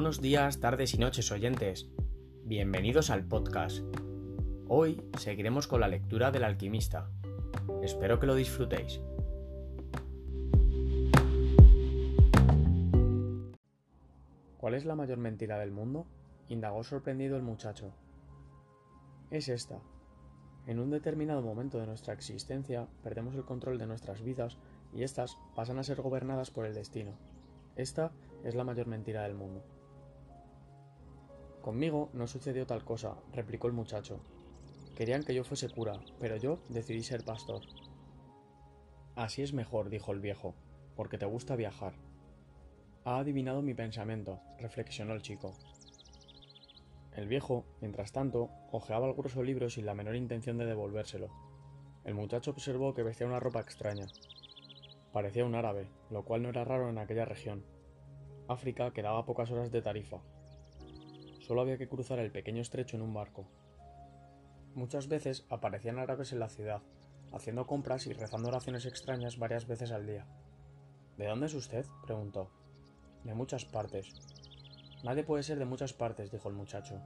Buenos días, tardes y noches oyentes. Bienvenidos al podcast. Hoy seguiremos con la lectura del alquimista. Espero que lo disfrutéis. ¿Cuál es la mayor mentira del mundo? indagó sorprendido el muchacho. Es esta. En un determinado momento de nuestra existencia perdemos el control de nuestras vidas y éstas pasan a ser gobernadas por el destino. Esta es la mayor mentira del mundo. Conmigo no sucedió tal cosa, replicó el muchacho. Querían que yo fuese cura, pero yo decidí ser pastor. Así es mejor, dijo el viejo, porque te gusta viajar. Ha adivinado mi pensamiento, reflexionó el chico. El viejo, mientras tanto, hojeaba el grueso libro sin la menor intención de devolvérselo. El muchacho observó que vestía una ropa extraña. Parecía un árabe, lo cual no era raro en aquella región. África quedaba a pocas horas de Tarifa, Solo había que cruzar el pequeño estrecho en un barco. Muchas veces aparecían árabes en la ciudad, haciendo compras y rezando oraciones extrañas varias veces al día. ¿De dónde es usted? preguntó. De muchas partes. Nadie puede ser de muchas partes, dijo el muchacho.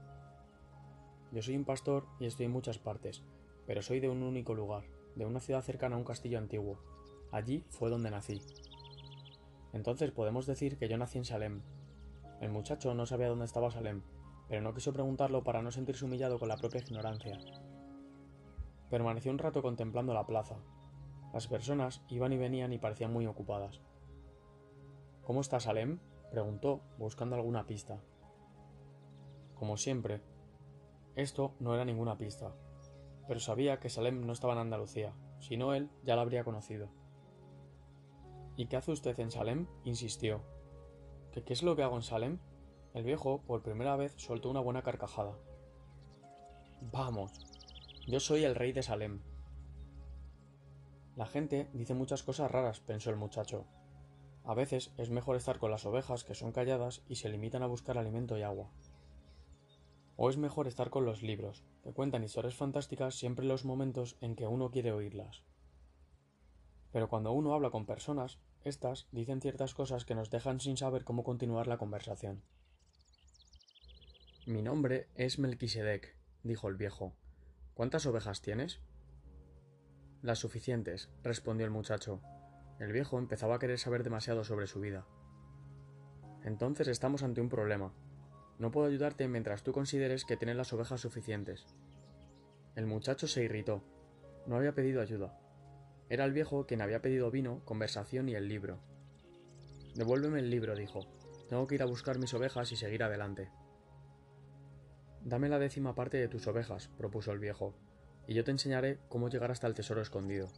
Yo soy un pastor y estoy en muchas partes, pero soy de un único lugar, de una ciudad cercana a un castillo antiguo. Allí fue donde nací. Entonces podemos decir que yo nací en Salem. El muchacho no sabía dónde estaba Salem, pero no quiso preguntarlo para no sentirse humillado con la propia ignorancia. Permaneció un rato contemplando la plaza. Las personas iban y venían y parecían muy ocupadas. ¿Cómo está Salem? preguntó, buscando alguna pista. Como siempre. Esto no era ninguna pista, pero sabía que Salem no estaba en Andalucía, si no él ya la habría conocido. ¿Y qué hace usted en Salem? insistió. ¿Qué, qué es lo que hago en Salem? El viejo, por primera vez, soltó una buena carcajada. Vamos, yo soy el rey de Salem. La gente dice muchas cosas raras, pensó el muchacho. A veces es mejor estar con las ovejas que son calladas y se limitan a buscar alimento y agua. O es mejor estar con los libros, que cuentan historias fantásticas siempre en los momentos en que uno quiere oírlas. Pero cuando uno habla con personas, éstas dicen ciertas cosas que nos dejan sin saber cómo continuar la conversación. Mi nombre es Melquisedec, dijo el viejo. ¿Cuántas ovejas tienes? Las suficientes, respondió el muchacho. El viejo empezaba a querer saber demasiado sobre su vida. Entonces estamos ante un problema. No puedo ayudarte mientras tú consideres que tienes las ovejas suficientes. El muchacho se irritó. No había pedido ayuda. Era el viejo quien había pedido vino, conversación y el libro. Devuélveme el libro, dijo. Tengo que ir a buscar mis ovejas y seguir adelante. Dame la décima parte de tus ovejas, propuso el viejo, y yo te enseñaré cómo llegar hasta el tesoro escondido.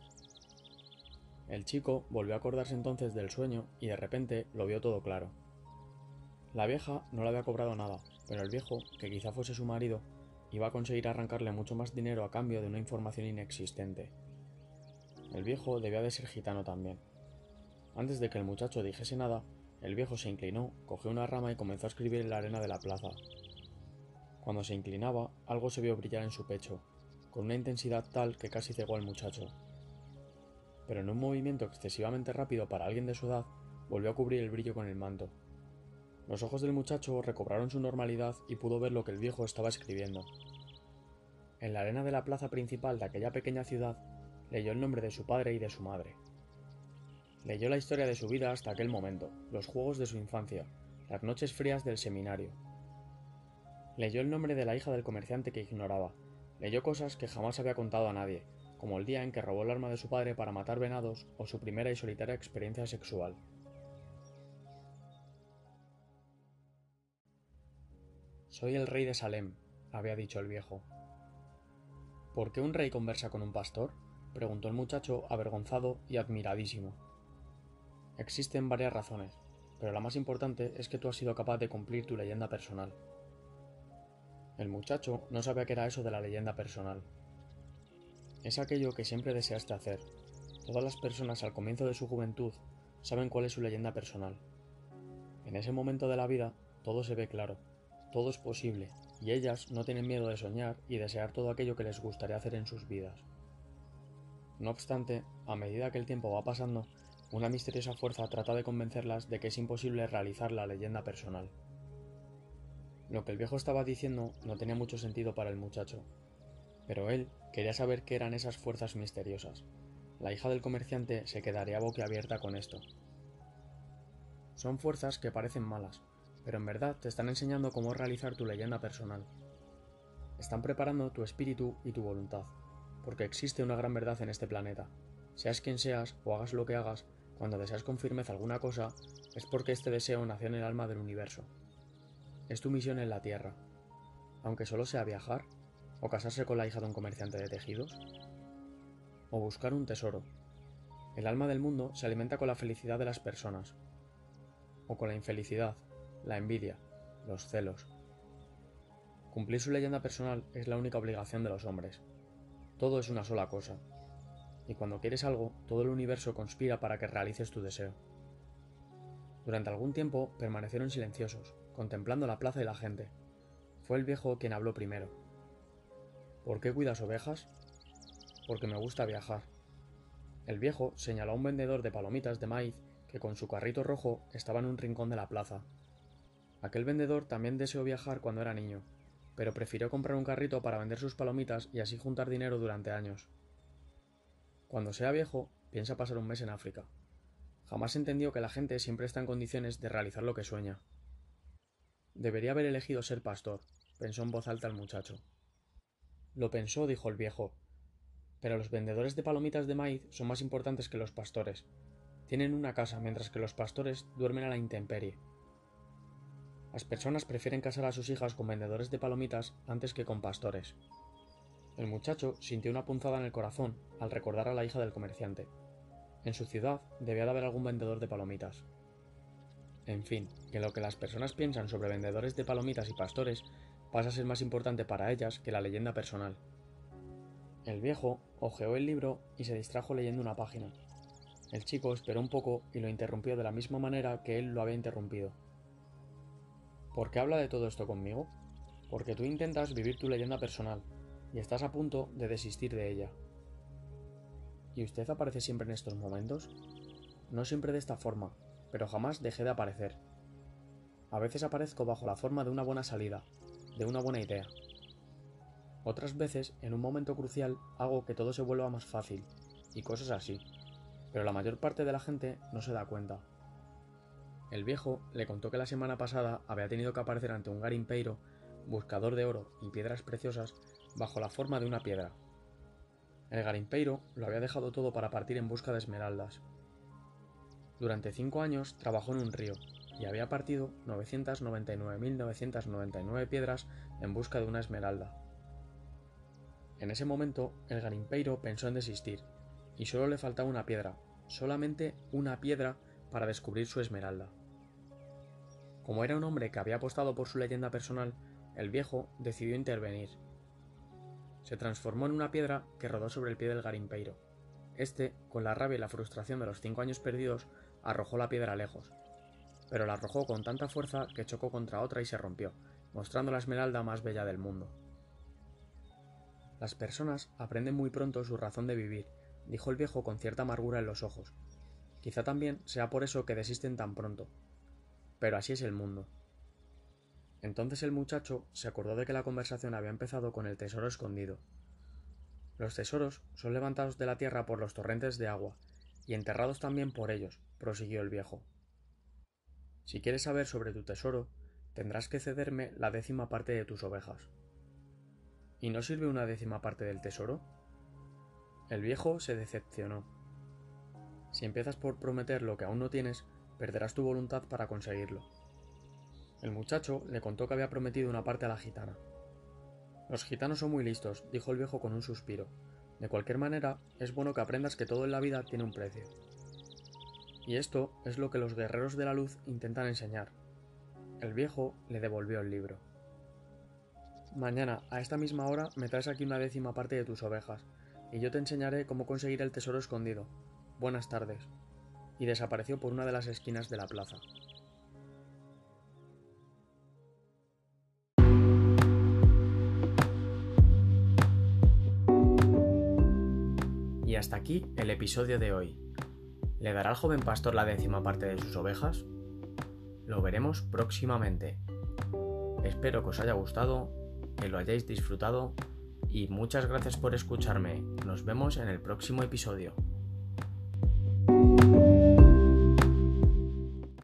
El chico volvió a acordarse entonces del sueño y de repente lo vio todo claro. La vieja no le había cobrado nada, pero el viejo, que quizá fuese su marido, iba a conseguir arrancarle mucho más dinero a cambio de una información inexistente. El viejo debía de ser gitano también. Antes de que el muchacho dijese nada, el viejo se inclinó, cogió una rama y comenzó a escribir en la arena de la plaza, cuando se inclinaba, algo se vio brillar en su pecho, con una intensidad tal que casi cegó al muchacho. Pero en un movimiento excesivamente rápido para alguien de su edad, volvió a cubrir el brillo con el manto. Los ojos del muchacho recobraron su normalidad y pudo ver lo que el viejo estaba escribiendo. En la arena de la plaza principal de aquella pequeña ciudad, leyó el nombre de su padre y de su madre. Leyó la historia de su vida hasta aquel momento, los juegos de su infancia, las noches frías del seminario, Leyó el nombre de la hija del comerciante que ignoraba. Leyó cosas que jamás había contado a nadie, como el día en que robó el arma de su padre para matar venados o su primera y solitaria experiencia sexual. Soy el rey de Salem, había dicho el viejo. ¿Por qué un rey conversa con un pastor? preguntó el muchacho avergonzado y admiradísimo. Existen varias razones, pero la más importante es que tú has sido capaz de cumplir tu leyenda personal. El muchacho no sabía qué era eso de la leyenda personal. Es aquello que siempre deseaste hacer. Todas las personas al comienzo de su juventud saben cuál es su leyenda personal. En ese momento de la vida todo se ve claro, todo es posible, y ellas no tienen miedo de soñar y desear todo aquello que les gustaría hacer en sus vidas. No obstante, a medida que el tiempo va pasando, una misteriosa fuerza trata de convencerlas de que es imposible realizar la leyenda personal. Lo que el viejo estaba diciendo no tenía mucho sentido para el muchacho, pero él quería saber qué eran esas fuerzas misteriosas. La hija del comerciante se quedaría boquiabierta con esto. Son fuerzas que parecen malas, pero en verdad te están enseñando cómo realizar tu leyenda personal. Están preparando tu espíritu y tu voluntad, porque existe una gran verdad en este planeta. Seas quien seas o hagas lo que hagas, cuando deseas con firmeza alguna cosa, es porque este deseo nació en el alma del universo. Es tu misión en la Tierra, aunque solo sea viajar, o casarse con la hija de un comerciante de tejidos, o buscar un tesoro. El alma del mundo se alimenta con la felicidad de las personas, o con la infelicidad, la envidia, los celos. Cumplir su leyenda personal es la única obligación de los hombres. Todo es una sola cosa, y cuando quieres algo, todo el universo conspira para que realices tu deseo. Durante algún tiempo permanecieron silenciosos, contemplando la plaza y la gente. Fue el viejo quien habló primero. ¿Por qué cuidas ovejas? Porque me gusta viajar. El viejo señaló a un vendedor de palomitas de maíz que con su carrito rojo estaba en un rincón de la plaza. Aquel vendedor también deseó viajar cuando era niño, pero prefirió comprar un carrito para vender sus palomitas y así juntar dinero durante años. Cuando sea viejo, piensa pasar un mes en África. Jamás entendió que la gente siempre está en condiciones de realizar lo que sueña. Debería haber elegido ser pastor, pensó en voz alta el muchacho. Lo pensó, dijo el viejo. Pero los vendedores de palomitas de maíz son más importantes que los pastores. Tienen una casa, mientras que los pastores duermen a la intemperie. Las personas prefieren casar a sus hijas con vendedores de palomitas antes que con pastores. El muchacho sintió una punzada en el corazón al recordar a la hija del comerciante. En su ciudad debía de haber algún vendedor de palomitas. En fin, que lo que las personas piensan sobre vendedores de palomitas y pastores pasa a ser más importante para ellas que la leyenda personal. El viejo hojeó el libro y se distrajo leyendo una página. El chico esperó un poco y lo interrumpió de la misma manera que él lo había interrumpido. ¿Por qué habla de todo esto conmigo? Porque tú intentas vivir tu leyenda personal, y estás a punto de desistir de ella. ¿Y usted aparece siempre en estos momentos? No siempre de esta forma, pero jamás dejé de aparecer. A veces aparezco bajo la forma de una buena salida, de una buena idea. Otras veces, en un momento crucial, hago que todo se vuelva más fácil, y cosas así, pero la mayor parte de la gente no se da cuenta. El viejo le contó que la semana pasada había tenido que aparecer ante un garimpeiro, buscador de oro y piedras preciosas, bajo la forma de una piedra. El garimpeiro lo había dejado todo para partir en busca de esmeraldas. Durante cinco años trabajó en un río y había partido 999.999 piedras en busca de una esmeralda. En ese momento, el garimpeiro pensó en desistir, y solo le faltaba una piedra, solamente una piedra para descubrir su esmeralda. Como era un hombre que había apostado por su leyenda personal, el viejo decidió intervenir se transformó en una piedra que rodó sobre el pie del garimpeiro. Este, con la rabia y la frustración de los cinco años perdidos, arrojó la piedra lejos. Pero la arrojó con tanta fuerza que chocó contra otra y se rompió, mostrando la esmeralda más bella del mundo. Las personas aprenden muy pronto su razón de vivir, dijo el viejo con cierta amargura en los ojos. Quizá también sea por eso que desisten tan pronto. Pero así es el mundo. Entonces el muchacho se acordó de que la conversación había empezado con el tesoro escondido. Los tesoros son levantados de la tierra por los torrentes de agua, y enterrados también por ellos, prosiguió el viejo. Si quieres saber sobre tu tesoro, tendrás que cederme la décima parte de tus ovejas. ¿Y no sirve una décima parte del tesoro? El viejo se decepcionó. Si empiezas por prometer lo que aún no tienes, perderás tu voluntad para conseguirlo. El muchacho le contó que había prometido una parte a la gitana. Los gitanos son muy listos, dijo el viejo con un suspiro. De cualquier manera, es bueno que aprendas que todo en la vida tiene un precio. Y esto es lo que los guerreros de la luz intentan enseñar. El viejo le devolvió el libro. Mañana, a esta misma hora, me traes aquí una décima parte de tus ovejas, y yo te enseñaré cómo conseguir el tesoro escondido. Buenas tardes. Y desapareció por una de las esquinas de la plaza. Y hasta aquí el episodio de hoy. ¿Le dará al joven pastor la décima parte de sus ovejas? Lo veremos próximamente. Espero que os haya gustado, que lo hayáis disfrutado y muchas gracias por escucharme. Nos vemos en el próximo episodio.